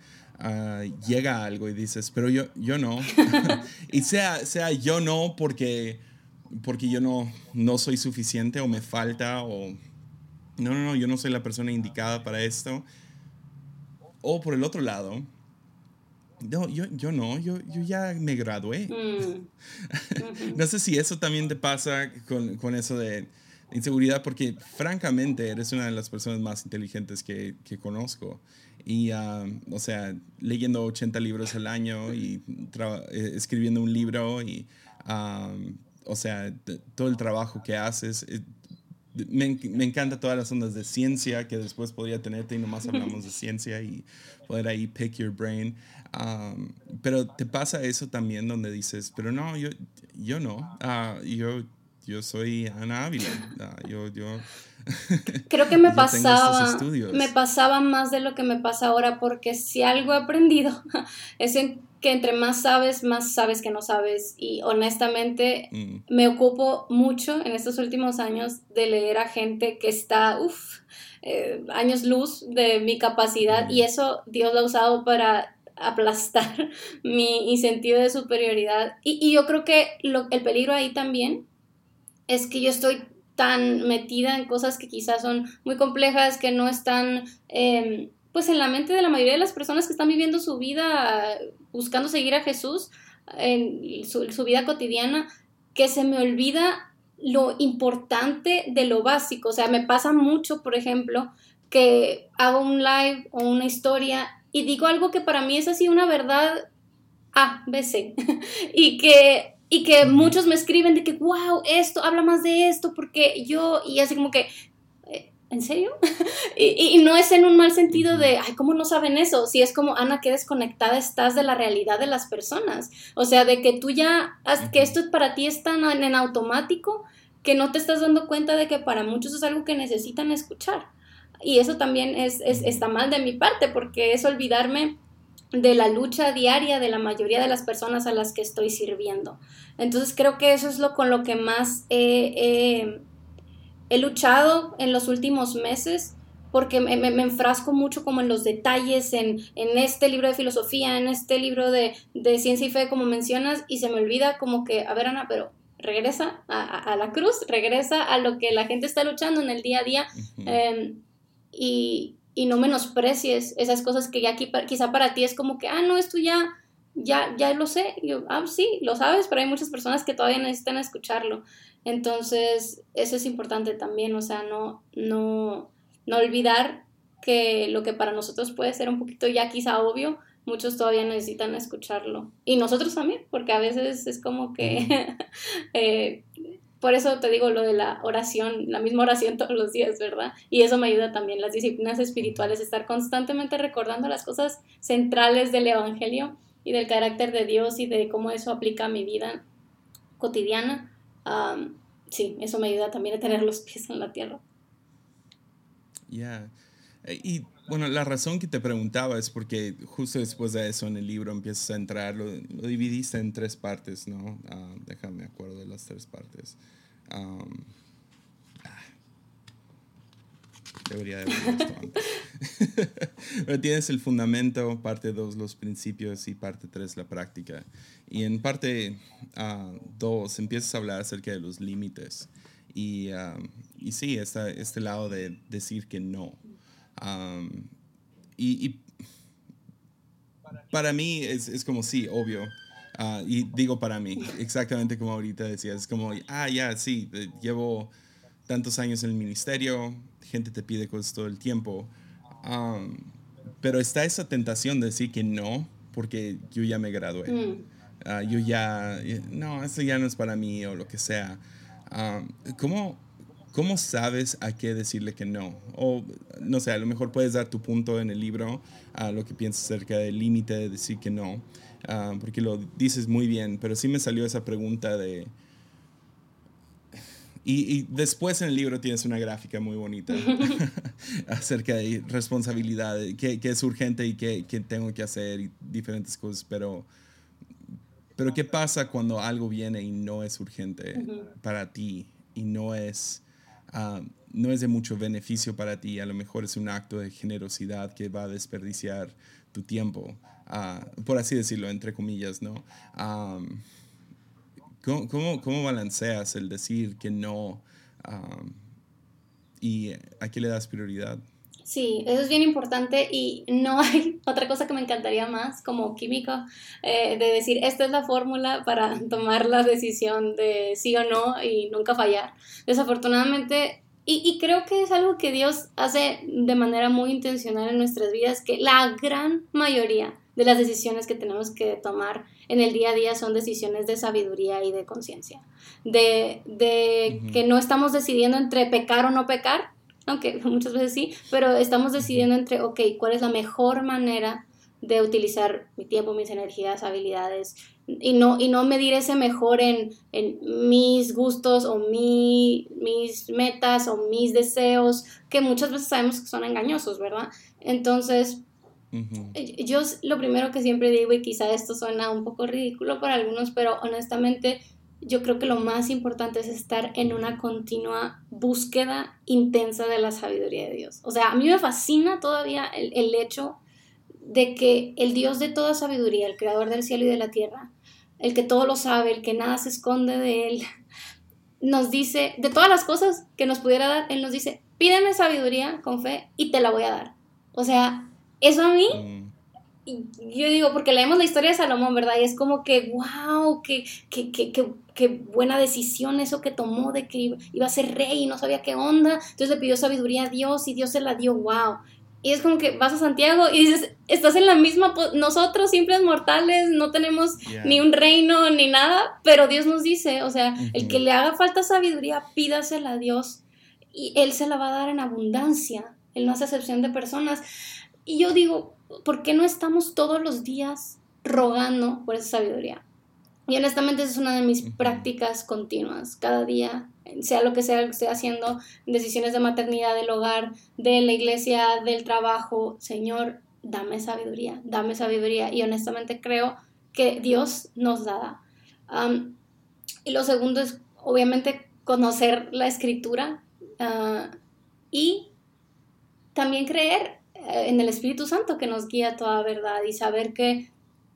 llega algo y dices, pero yo, yo no. y sea, sea yo no porque porque yo no, no soy suficiente o me falta o no, no, no, yo no soy la persona indicada para esto. O por el otro lado, No, yo, yo no, yo, yo ya me gradué. Mm. no sé si eso también te pasa con, con, eso de inseguridad, porque francamente eres una de las personas más inteligentes que, que conozco. Y, um, o sea, leyendo 80 libros al año y eh, escribiendo un libro y, um, o sea, todo el trabajo que haces. Eh, me, me, encanta todas las ondas de ciencia que después podría tenerte y nomás hablamos de ciencia y poder ahí pick your brain. Um, pero te pasa eso también donde dices, pero no, yo, yo no, uh, yo, yo soy Ana Ávila, uh, yo, yo Creo que me pasaba, me pasaba más de lo que me pasa ahora, porque si algo he aprendido es en que entre más sabes, más sabes que no sabes. Y honestamente mm. me ocupo mucho en estos últimos años de leer a gente que está, uff, eh, años luz de mi capacidad. Y mm. eso Dios lo ha usado para aplastar mi, sentido de superioridad. Y, yo creo que el peligro ahí también es que yo estoy tan metida en cosas que quizás son muy complejas, que no están em, pues en la mente de la mayoría de las personas que están viviendo su vida buscando seguir a Jesús, en su, su vida cotidiana, que se me olvida lo importante de lo básico. O sea, me pasa mucho, por ejemplo, que hago un live o una historia y digo algo que para mí es así una verdad A, B, C. y que y que muchos me escriben de que, wow, esto, habla más de esto, porque yo, y así como que, ¿en serio? y, no es en un mal sentido de, ay, ¿cómo no saben eso? Si es como, Ana, qué desconectada estás de la realidad de las personas. O sea, de que tú ya, que esto para ti está en, en automático, que no te estás dando cuenta de que para muchos es algo que necesitan escuchar. Y eso también es, es, está mal de mi parte, porque es olvidarme de la lucha diaria de la mayoría de las personas a las que estoy sirviendo. Entonces creo que eso es lo con lo que más he, luchado en los últimos meses porque me, enfrasco mucho como en los detalles, en, este libro de filosofía, en este libro de, ciencia y fe, como mencionas, y se me olvida como que, a ver Ana, pero regresa a, la cruz, regresa a lo que la gente está luchando en el día a día. Em, y, y no menosprecies esas cosas que ya aquí, quizá para ti es como que, ah, no, esto ya, ya, ya lo sé. yo, ah, sí, lo sabes, pero hay muchas personas que todavía necesitan escucharlo. Entonces, eso es importante también, o sea, no, no, no olvidar que lo que para nosotros puede ser un poquito ya quizá obvio, muchos todavía necesitan escucharlo. Y nosotros también, porque a veces es como que eh, por eso te digo lo de la oración, la misma oración todos los días, ¿verdad? Y eso me ayuda también, las disciplinas espirituales, estar constantemente recordando las cosas centrales del Evangelio y del carácter de Dios y de cómo eso aplica a mi vida cotidiana. sí, eso me ayuda también a tener los pies en la tierra. Ya. Eh, y bueno, la razón que te preguntaba es porque justo después de eso en el libro empiezas a entrar, lo, dividiste en tres partes, ¿no? Uh, déjame acuerdo de las tres partes. Um, debería haber visto antes. Pero tienes el fundamento, parte 2 los principios y parte 3 la práctica. Y en parte 2 uh, empiezas a hablar acerca de los límites. Y, um, y sí, está este lado de decir que no y, para mí es, es como sí, obvio. Ah, y digo para mí, exactamente como ahorita decías, es como, ah, ya, sí, llevo tantos años en el ministerio, gente te pide cosas todo el tiempo, pero está esa tentación de decir que no, porque yo ya me gradué. Mm. Ah, yo ya, no, eso ya no es para mí o lo que sea. ¿Cómo, ¿Cómo sabes a qué decirle que no? O, no sé, a lo mejor puedes dar tu punto en el libro a lo que piensas acerca del límite de decir que no, ah, porque lo dices muy bien, pero sí me salió esa pregunta de... Y, después en el libro tienes una gráfica muy bonita acerca de responsabilidad, qué, es urgente y qué, tengo que hacer y diferentes cosas, pero, pero ¿qué pasa cuando algo viene y no es urgente para ti y no es Ah, no es de mucho beneficio para ti, a lo mejor es un acto de generosidad que va a desperdiciar tu tiempo, ah, por así decirlo, entre comillas, ¿no? ¿Cómo, cómo, balanceas el decir que no y a qué le das prioridad? Sí, eso es bien importante y no hay otra cosa que me encantaría más como químico eh, de decir, esta es la fórmula para tomar la decisión de sí o no y nunca fallar. Desafortunadamente, y, y, creo que es algo que Dios hace de manera muy intencional en nuestras vidas, que la gran mayoría de las decisiones que tenemos que tomar en el día a día son decisiones de sabiduría y de conciencia. De, de que no estamos decidiendo entre pecar o no pecar, aunque muchas veces sí, pero estamos decidiendo entre, ok, ¿cuál es la mejor manera de utilizar mi tiempo, mis energías, habilidades? Y no, y no medir ese mejor en, en mis gustos o mi, mis metas o mis deseos, que muchas veces sabemos que son engañosos, ¿verdad? Entonces, yo lo primero que siempre digo, y quizá esto suena un poco ridículo para algunos, pero honestamente yo creo que lo más importante es estar en una continua búsqueda intensa de la sabiduría de Dios. O sea, a mí me fascina todavía el, el hecho de que el Dios de toda sabiduría, el creador del cielo y de la tierra, el que todo lo sabe, el que nada se esconde de él, nos dice, de todas las cosas que nos pudiera dar, él nos dice, pídeme sabiduría con fe y te la voy a dar. O sea, eso a mí, mm. yo digo, porque leemos la historia de Salomón, ¿verdad? Y es como que, wow, qué, qué, qué, qué, buena decisión eso que tomó de que iba a ser rey y no sabía qué onda. Entonces le pidió sabiduría a Dios y Dios se la dio, wow. Y es como que vas a Santiago y dices, estás en la misma, nosotros simples mortales, no tenemos ni un reino ni nada, pero Dios nos dice, o sea, el que le haga falta sabiduría, pídasela a Dios y Él se la va a dar en abundancia. Él no hace excepción de personas. Y yo digo, ¿por qué no estamos todos los días rogando por esa sabiduría? Y honestamente esa es una de mis prácticas continuas, cada día, sea lo que sea que esté haciendo, decisiones de maternidad, del hogar, de la iglesia, del trabajo, Señor, dame sabiduría, dame sabiduría. Y honestamente creo que Dios nos da. y lo segundo es, obviamente, conocer la escritura ah, y también creer en el Espíritu Santo que nos guía toda verdad y saber que,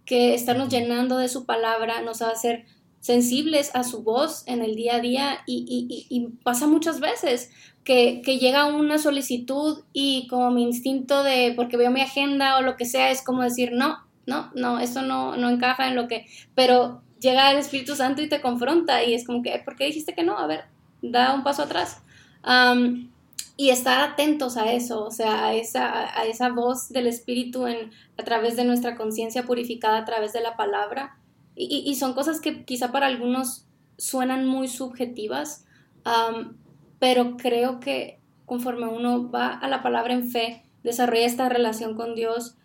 que estarnos llenando de su palabra nos va a hacer sensibles a su voz en el día a día y, pasa muchas veces que, llega una solicitud y como mi instinto de, porque veo mi agenda o lo que sea, es como decir, no, no, no, eso no, no encaja en lo que, pero llega el Espíritu Santo y te confronta y es como que, ¿por qué dijiste que no? A ver, da un paso atrás y estar atentos a eso, o sea, a esa, a esa voz del Espíritu en, a través de nuestra conciencia purificada, a través de la palabra. Y, y, son cosas que quizá para algunos suenan muy subjetivas, pero creo que conforme uno va a la palabra en fe, desarrolla esta relación con Dios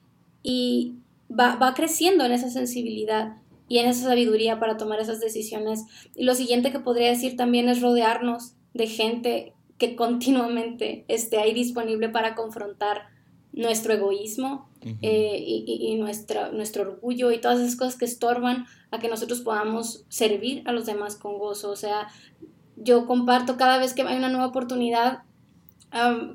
y va, va creciendo en esa sensibilidad y en esa sabiduría para tomar esas decisiones. Y lo siguiente que podría decir también es rodearnos de gente que continuamente esté ahí disponible para confrontar nuestro egoísmo eh, y, nuestro orgullo y todas esas cosas que estorban a que nosotros podamos servir a los demás con gozo. O sea, yo comparto cada vez que hay una nueva oportunidad,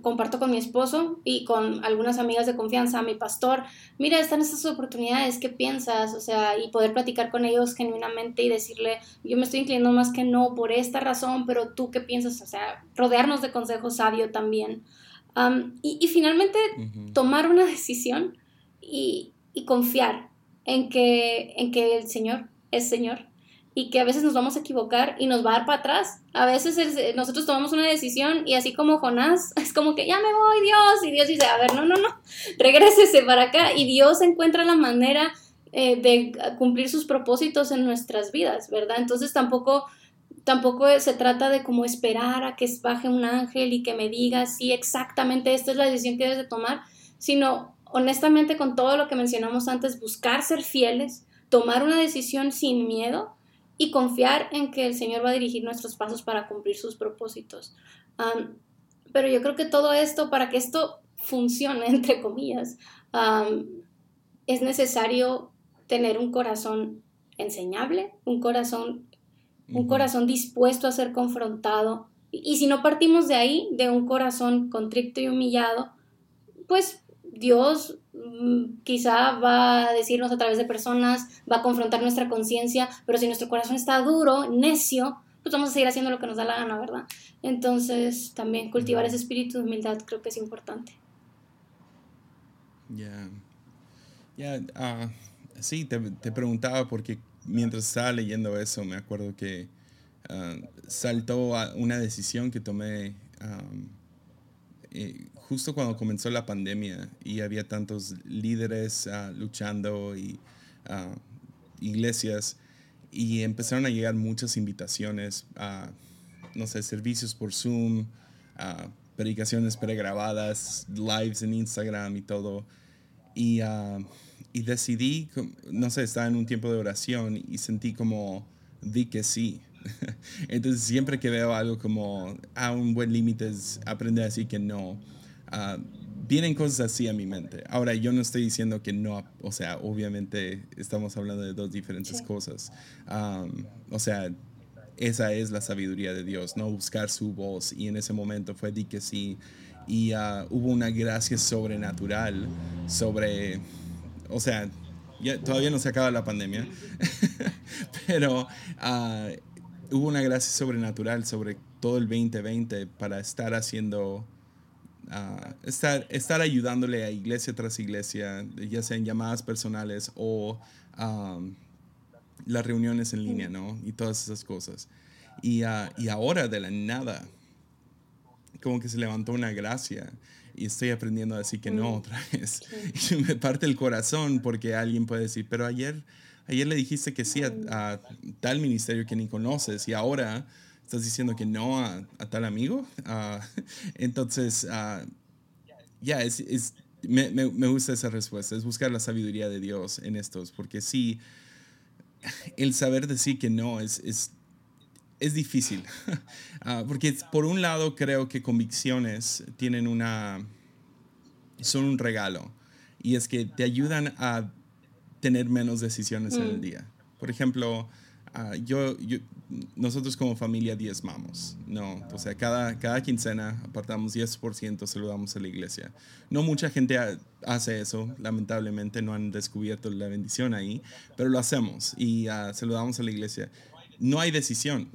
comparto con mi esposo y con algunas amigas de confianza, mi pastor, mira, están estas oportunidades, ¿qué piensas? O sea, y poder platicar con ellos genuinamente y decirle, yo me estoy inclinando más que no por esta razón, pero tú qué piensas? O sea, rodearnos de consejo sabio también. y, finalmente tomar una decisión y, y confiar en que, en que el Señor es Señor y que a veces nos vamos a equivocar y nos va a dar para atrás. A veces nosotros tomamos una decisión y así como Jonás, es como que ya me voy Dios y Dios dice, a ver, no, no, no, regrésese para acá y Dios encuentra la manera eh, de cumplir sus propósitos en nuestras vidas, ¿verdad? Entonces tampoco tampoco se trata de como esperar a que baje un ángel y que me diga si exactamente esta es la decisión que debes de tomar, sino honestamente con todo lo que mencionamos antes, buscar ser fieles, tomar una decisión sin miedo y confiar en que el Señor va a dirigir nuestros pasos para cumplir sus propósitos. pero yo creo que todo esto, para que esto funcione, entre comillas, es necesario tener un corazón enseñable, un corazón, un corazón dispuesto a ser confrontado. y si no partimos de ahí, de un corazón contrito y humillado, pues Dios quizá va a decirnos a través de personas, va a confrontar nuestra conciencia, pero si nuestro corazón está duro, necio, pues vamos a seguir haciendo lo que nos da la gana, ¿verdad? Entonces, también cultivar ese espíritu de humildad creo que es importante. Ya. Ya, ah, sí, te, te, preguntaba porque mientras estaba leyendo eso, me acuerdo que ah, saltó a una decisión que tomé eh, justo cuando comenzó la pandemia y había tantos líderes ah, luchando y iglesias y empezaron a llegar muchas invitaciones a, no sé, servicios por Zoom, a predicaciones pregrabadas, lives en Instagram y todo. Y, uh, y decidí, no sé, estaba en un tiempo de oración y sentí como, di que sí. Entonces siempre que veo algo como, ah, un buen límite es aprender a decir que no. Uh, vienen cosas así a mi mente. Ahora, yo no estoy diciendo que no, o sea, obviamente estamos hablando de dos diferentes cosas. Um, o sea, esa es la sabiduría de Dios, no buscar su voz. Y en ese momento fue di que sí. Y uh, hubo una gracia sobrenatural sobre, o sea, ya, todavía no se acaba la pandemia, pero uh, hubo una gracia sobrenatural sobre todo el 2020 para estar haciendo estar, estar ayudándole a iglesia tras iglesia, ya sean llamadas personales o las reuniones en línea, ¿no? Y todas esas cosas. Y, ah, y ahora de la nada, como que se levantó una gracia y estoy aprendiendo a decir que no mm. otra vez. Y me parte el corazón porque alguien puede decir, pero ayer, ayer le dijiste que sí a, a tal ministerio que ni conoces y ahora estás diciendo que no a, tal amigo. Ah, entonces, uh, ya, es, es me, me, me, gusta esa respuesta, es buscar la sabiduría de Dios en estos, porque sí, el saber decir que no es, es, es difícil, uh, porque por un lado creo que convicciones tienen una, son un regalo, y es que te ayudan a tener menos decisiones en el mm. día. Por ejemplo, Ah, yo, nosotros como familia diezmamos, ¿no? O sea, cada, cada quincena apartamos 10%, saludamos a la iglesia. No mucha gente hace eso, lamentablemente no han descubierto la bendición ahí, pero lo hacemos y uh, saludamos a la iglesia. No hay decisión.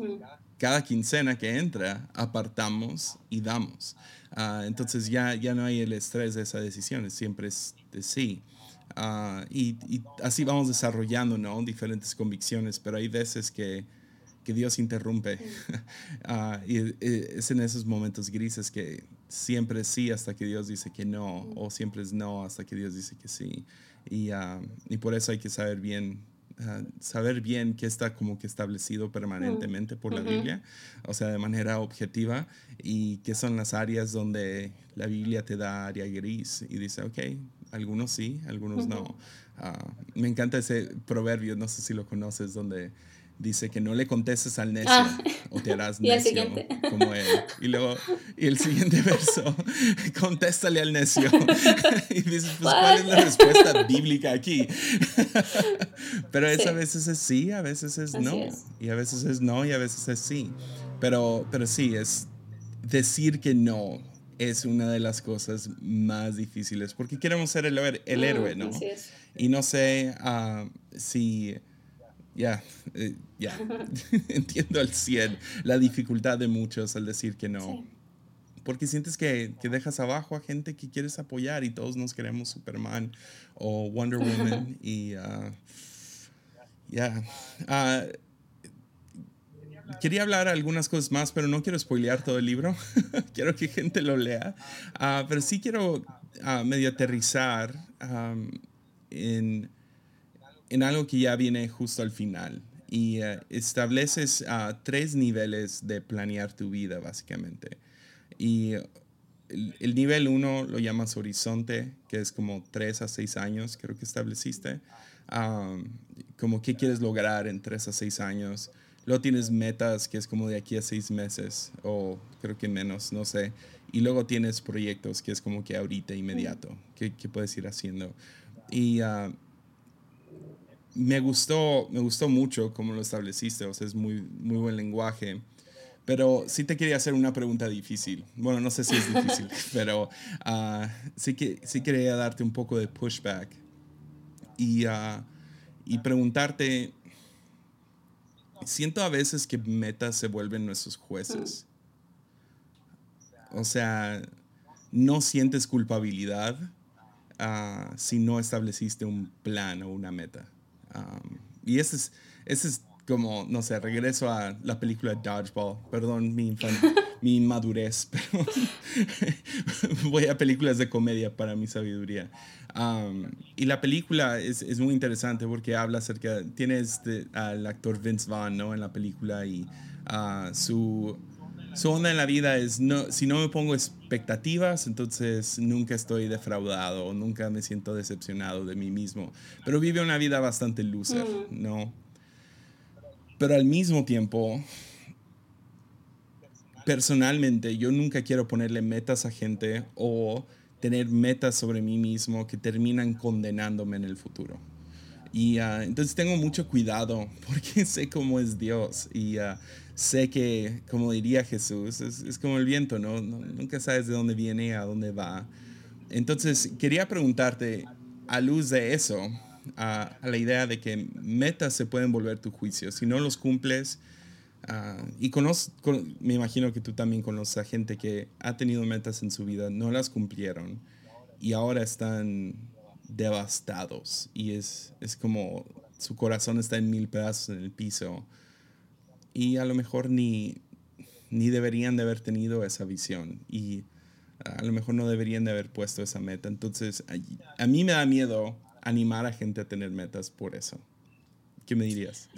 Cada quincena que entra, apartamos y damos. Uh, entonces ya, ya no hay el estrés de esa decisión, siempre es de sí. Ah, y, así vamos desarrollando ¿no? diferentes convicciones, pero hay veces que, que Dios interrumpe. uh, y, es en esos momentos grises que siempre es sí hasta que Dios dice que no, o siempre es no hasta que Dios dice que sí. Y, uh, y por eso hay que saber bien. saber bien qué está como que establecido permanentemente por la Biblia, o sea, de manera objetiva, y qué son las áreas donde la Biblia te da área gris y dice, ok, algunos sí, algunos no. Ah, me encanta ese proverbio, no sé si lo conoces, donde dice que no le contestes al necio ah. o te harás necio como él. Y luego, y el siguiente verso, contéstale al necio. y dices, pues, ¿cuál es la respuesta bíblica aquí? Pero a veces es sí, a veces es no. Y a veces es no y a veces es sí. Pero, pero sí, es decir que no es una de las cosas más difíciles porque queremos ser el, el mm, héroe, ¿no? Y no sé ah, si, ya, eh, ya, entiendo al 100 la dificultad de muchos al decir que no. Porque sientes que, que, dejas abajo a gente que quieres apoyar y todos nos queremos Superman o Wonder Woman y uh, ya. Ah, quería hablar algunas cosas más, pero no quiero spoilear todo el libro. quiero que gente lo lea. Ah, pero sí quiero uh, medio aterrizar en, en, algo que ya viene justo al final. Y uh, estableces uh, tres niveles de planear tu vida, básicamente. Y el, el, nivel uno lo llamas horizonte, que es como tres a seis años, creo que estableciste. como qué quieres lograr en tres a seis años. Luego tienes metas que es como de aquí a seis meses o creo que menos, no sé. Y luego tienes proyectos que es como que ahorita, inmediato, que, puedes ir haciendo. Y uh, me, gustó, me gustó mucho cómo lo estableciste, o sea, es muy, muy buen lenguaje. Pero sí te quería hacer una pregunta difícil. Bueno, no sé si es difícil, pero uh, sí, que, sí quería darte un poco de pushback y, uh, y preguntarte siento a veces que metas se vuelven nuestros jueces. O sea, no sientes culpabilidad ah, si no estableciste un plan o una meta. Y ese es, ese es como, no sé, regreso a la película Dodgeball. Perdón mi, mi inmadurez, pero voy a películas de comedia para mi sabiduría. y la película es, es, muy interesante porque habla acerca, tiene este, al actor Vince Vaughn, ¿no? En la película y uh, su, su onda en la vida es, no, si no me pongo expectativas, entonces nunca estoy defraudado, nunca me siento decepcionado de mí mismo. Pero vive una vida bastante loser, mm. ¿no? Pero al mismo tiempo, personalmente, yo nunca quiero ponerle metas a gente o tener metas sobre mí mismo que terminan condenándome en el futuro. Y uh, entonces tengo mucho cuidado porque sé cómo es Dios y uh, sé que, como diría Jesús, es, es como el viento, ¿no? Nunca sabes de dónde viene, a dónde va. Entonces quería preguntarte, a luz de eso, a, la idea de que metas se pueden volver tu juicio. Si no los cumples, uh, y conozco, me imagino que tú también conoces a gente que ha tenido metas en su vida, no las cumplieron y ahora están devastados y es, es como su corazón está en mil pedazos en el piso y a lo mejor ni, ni deberían de haber tenido esa visión y a lo mejor no deberían de haber puesto esa meta. Entonces, a, mí me da miedo animar a gente a tener metas por eso. ¿Qué me dirías?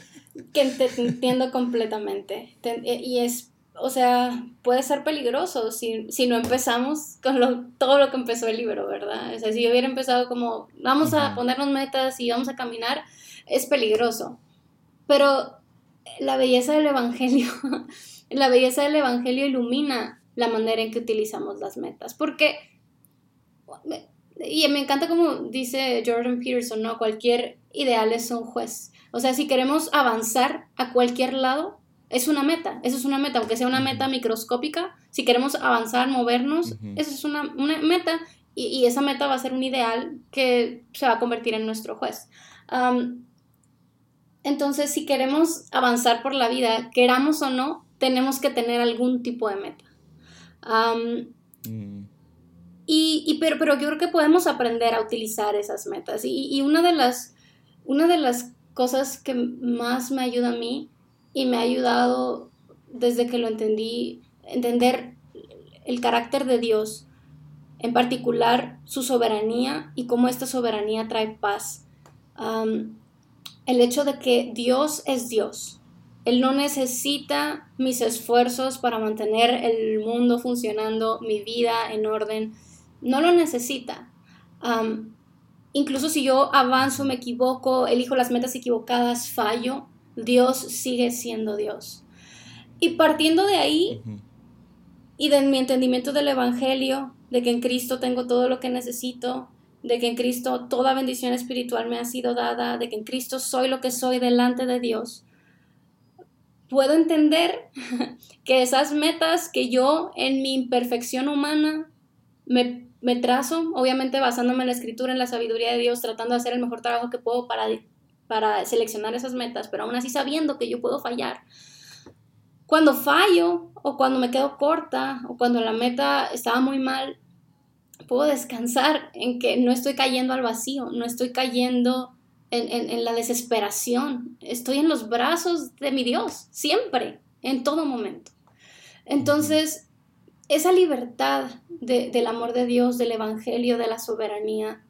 Que te entiendo completamente. Y es, o sea, puede ser peligroso si, si no empezamos con lo, todo lo que empezó el libro, ¿verdad? O sea, si yo hubiera empezado como, vamos a ponernos metas y vamos a caminar, es peligroso. Pero la belleza del Evangelio, la belleza del Evangelio ilumina la manera en que utilizamos las metas. Porque y me encanta como dice Jordan Peterson, ¿no? Cualquier ideal es un juez. O sea, si queremos avanzar a cualquier lado, es una meta. Eso es una meta, aunque sea una meta microscópica. Si queremos avanzar, movernos, eso es una, meta. Y, esa meta va a ser un ideal que se va a convertir en nuestro juez. entonces, si queremos avanzar por la vida, queramos o no, tenemos que tener algún tipo de meta. Mm. Y, pero, pero yo creo que podemos aprender a utilizar esas metas. Y, una, de las, una de las cosas que más me ayuda a mí y me ha ayudado desde que lo entendí, entender el carácter de Dios, en particular su soberanía y cómo esta soberanía trae paz. el hecho de que Dios es Dios. Él no necesita mis esfuerzos para mantener el mundo funcionando, mi vida en orden no lo necesita. incluso si yo avanzo, me equivoco, elijo las metas equivocadas, fallo, Dios sigue siendo Dios. Y partiendo de ahí y de mi entendimiento del Evangelio, de que en Cristo tengo todo lo que necesito, de que en Cristo toda bendición espiritual me ha sido dada, de que en Cristo soy lo que soy delante de Dios, puedo entender que esas metas que yo en mi imperfección humana me me trazo, obviamente basándome en la escritura, en la sabiduría de Dios, tratando de hacer el mejor trabajo que puedo para, para seleccionar esas metas, pero aún así sabiendo que yo puedo fallar. Cuando fallo o cuando me quedo corta o cuando la meta estaba muy mal, puedo descansar en que no estoy cayendo al vacío, no estoy cayendo en, en la desesperación, estoy en los brazos de mi Dios, siempre, en todo momento. Entonces, esa libertad del amor de Dios, del Evangelio, de la soberanía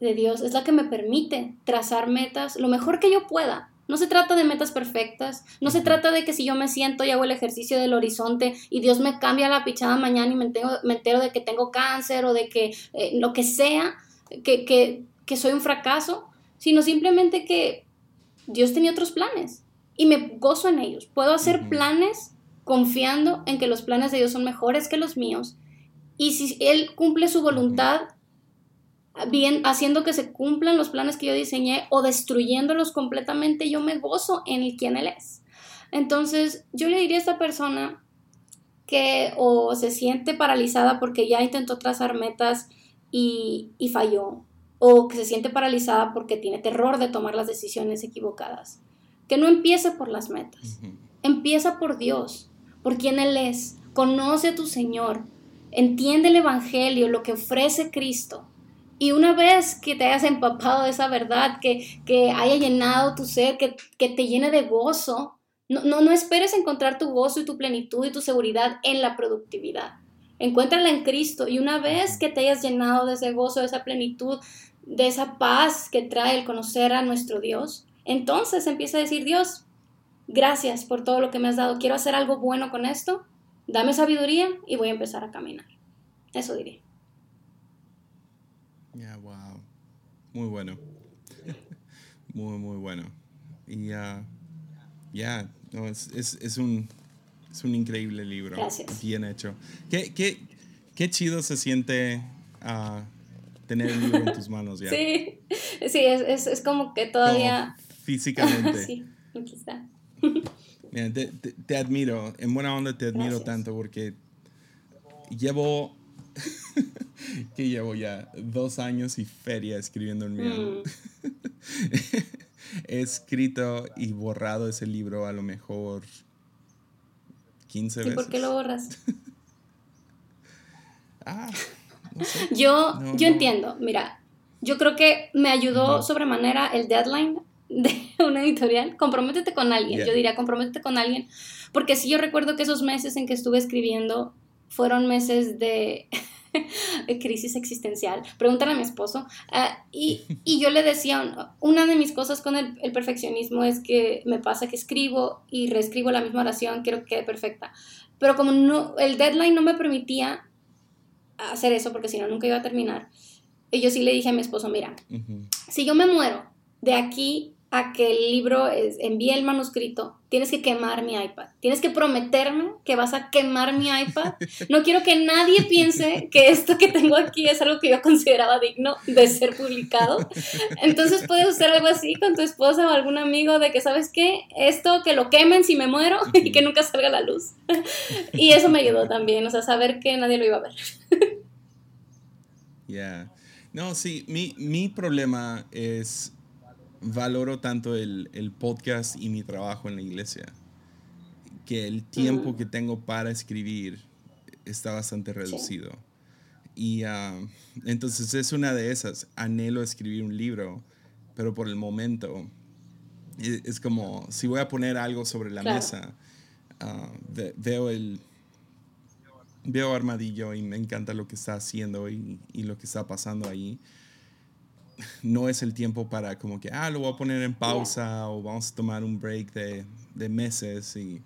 de Dios, es la que me permite trazar metas lo mejor que yo pueda. No se trata de metas perfectas, no se trata de que si yo me siento y hago el ejercicio del horizonte y Dios me cambia la pichada mañana y me entero, de que tengo cáncer o de que eh, lo que sea, que, que soy un fracaso, sino simplemente que Dios tenía otros planes y me gozo en ellos. Puedo hacer planes confiando en que los planes de Dios son mejores que los míos. Y si Él cumple su voluntad, bien haciendo que se cumplan los planes que yo diseñé o destruyéndolos completamente, yo me gozo en el quien Él es. Entonces, yo le diría a esta persona que o se siente paralizada porque ya intentó trazar metas y, falló, o que se siente paralizada porque tiene terror de tomar las decisiones equivocadas, que no empiece por las metas, empieza por Dios por quién Él es, conoce a tu Señor, entiende el Evangelio, lo que ofrece Cristo Y una vez que te hayas empapado de esa verdad, que, que haya llenado tu ser, que, que te llene de gozo, no, no, no esperes encontrar tu gozo y tu plenitud y tu seguridad en la productividad. Encuéntrala en Cristo y una vez que te hayas llenado de ese gozo, de esa plenitud, de esa paz que trae el conocer a nuestro Dios, entonces empieza a decir, Dios, gracias por todo lo que me has dado, quiero hacer algo bueno con esto, dame sabiduría y voy a empezar a caminar. Eso diría. Ya, wow. Muy bueno. muy, muy bueno. Y ya, ya, no, es, es, es, un, es un increíble libro. Gracias. Bien hecho. ¿Qué, qué, qué chido se siente uh, tener el libro en tus manos ya? Sí, sí, es, es, es como que todavía... Como físicamente. sí, aquí está. Mira, te, te, te, admiro, en buena onda te admiro Gracias. tanto porque llevo, que llevo ya dos años y feria escribiendo en mi Mm. He escrito y borrado ese libro a lo mejor 15 ¿Y veces. por qué lo borras? Ah, no sé. Yo, No, yo no. entiendo, mira, yo creo que me ayudó sobremanera el deadline de una editorial. Comprométete con alguien, Yeah. yo diría, comprométete con alguien, porque sí yo recuerdo que esos meses en que estuve escribiendo fueron meses de crisis existencial. Pregúntale a mi esposo. Ah, y, y yo le decía, una de mis cosas con el, el perfeccionismo es que me pasa que escribo y reescribo la misma oración, quiero que quede perfecta. Pero como no, el deadline no me permitía hacer eso, porque si no, nunca iba a terminar. Y yo sí le dije a mi esposo, mira, si yo me muero de aquí a que el libro es- envíe el manuscrito, tienes que quemar mi iPad. Tienes que prometerme que vas a quemar mi iPad. No quiero que nadie piense que esto que tengo aquí es algo que yo consideraba digno de ser publicado. Entonces puedes hacer algo así con tu esposa o algún amigo de que, ¿sabes qué? Esto que lo quemen si me muero y que nunca salga la luz. Y eso me ayudó también, o sea, saber que nadie lo iba a ver. Ya. No, sí, mi, mi problema es valoro tanto el, el podcast y mi trabajo en la iglesia que el tiempo que tengo para escribir está bastante reducido. Y ah, entonces es una de esas. Anhelo escribir un libro, pero por el momento e- es como si voy a poner algo sobre la Claro. mesa, ah, ve- veo el veo Armadillo y me encanta lo que está haciendo y, y lo que está pasando ahí. No es el tiempo para como que, ah, lo voy a poner en pausa o vamos a tomar un break de, de meses y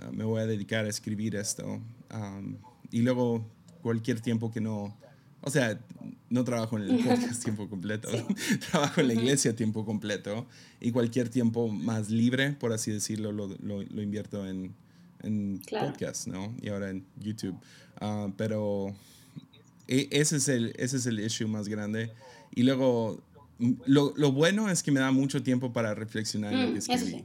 ah, me voy a dedicar a escribir esto. Um, y luego cualquier tiempo que no, o sea, no trabajo en el podcast tiempo completo, trabajo en la iglesia tiempo completo y cualquier tiempo más libre, por así decirlo, lo, lo, lo invierto en, en Claro. podcast, ¿no? Y ahora en YouTube. Ah, pero e- ese es, el, ese es el issue más grande. Y luego, mm, lo, lo bueno es que me da mucho tiempo para reflexionar en lo Mm, que escribí. sí.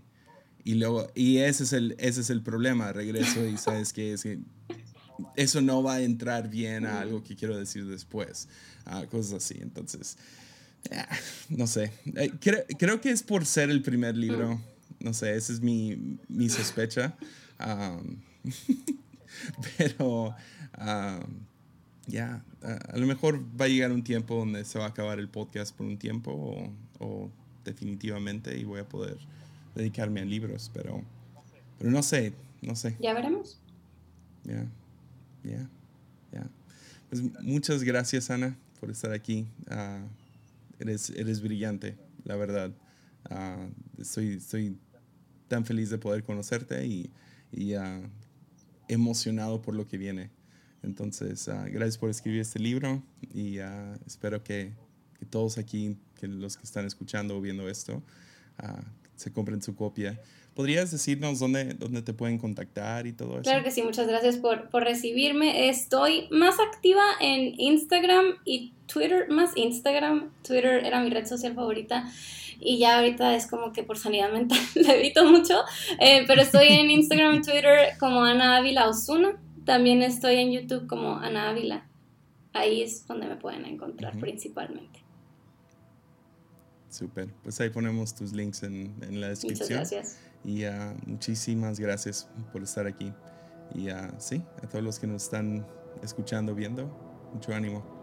Y luego, y ese es el, ese es el problema. Regreso y sabes que es que eso no va a entrar bien a algo que quiero decir después. ah, cosas así. Entonces, ah, no sé. Eh, creo, creo que es por ser el primer libro. No sé, esa es mi, mi sospecha. Am, pero, am, ya, a, a lo mejor va a llegar un tiempo donde se va a acabar el podcast por un tiempo o, o definitivamente y voy a poder dedicarme a libros, pero, pero no sé, no sé. Ya veremos. Ya, ya, ya. Pues muchas gracias, Ana, por estar aquí. Ah, eres, eres brillante, la verdad. Ah, estoy, estoy tan feliz de poder conocerte y, y ah, emocionado por lo que viene. Entonces, ah, gracias por escribir este libro y ah, espero que, que todos aquí, que los que están escuchando o viendo esto, ah, se compren su copia. ¿Podrías decirnos dónde, dónde te pueden contactar y todo eso? Claro que sí, muchas gracias por, por recibirme. Estoy más activa en Instagram y Twitter, más Instagram. Twitter era mi red social favorita y ya ahorita es como que por sanidad mental la evito mucho. Eh, pero estoy en Instagram, Twitter como Ana Ávila Osuna. También estoy en YouTube como Ana Ávila. Ahí es donde me pueden encontrar principalmente. Súper. Pues ahí ponemos tus links en, en la Muchas descripción. gracias. Y ah, muchísimas gracias por estar aquí. Y ah, sí, a todos los que nos están escuchando, viendo, mucho ánimo.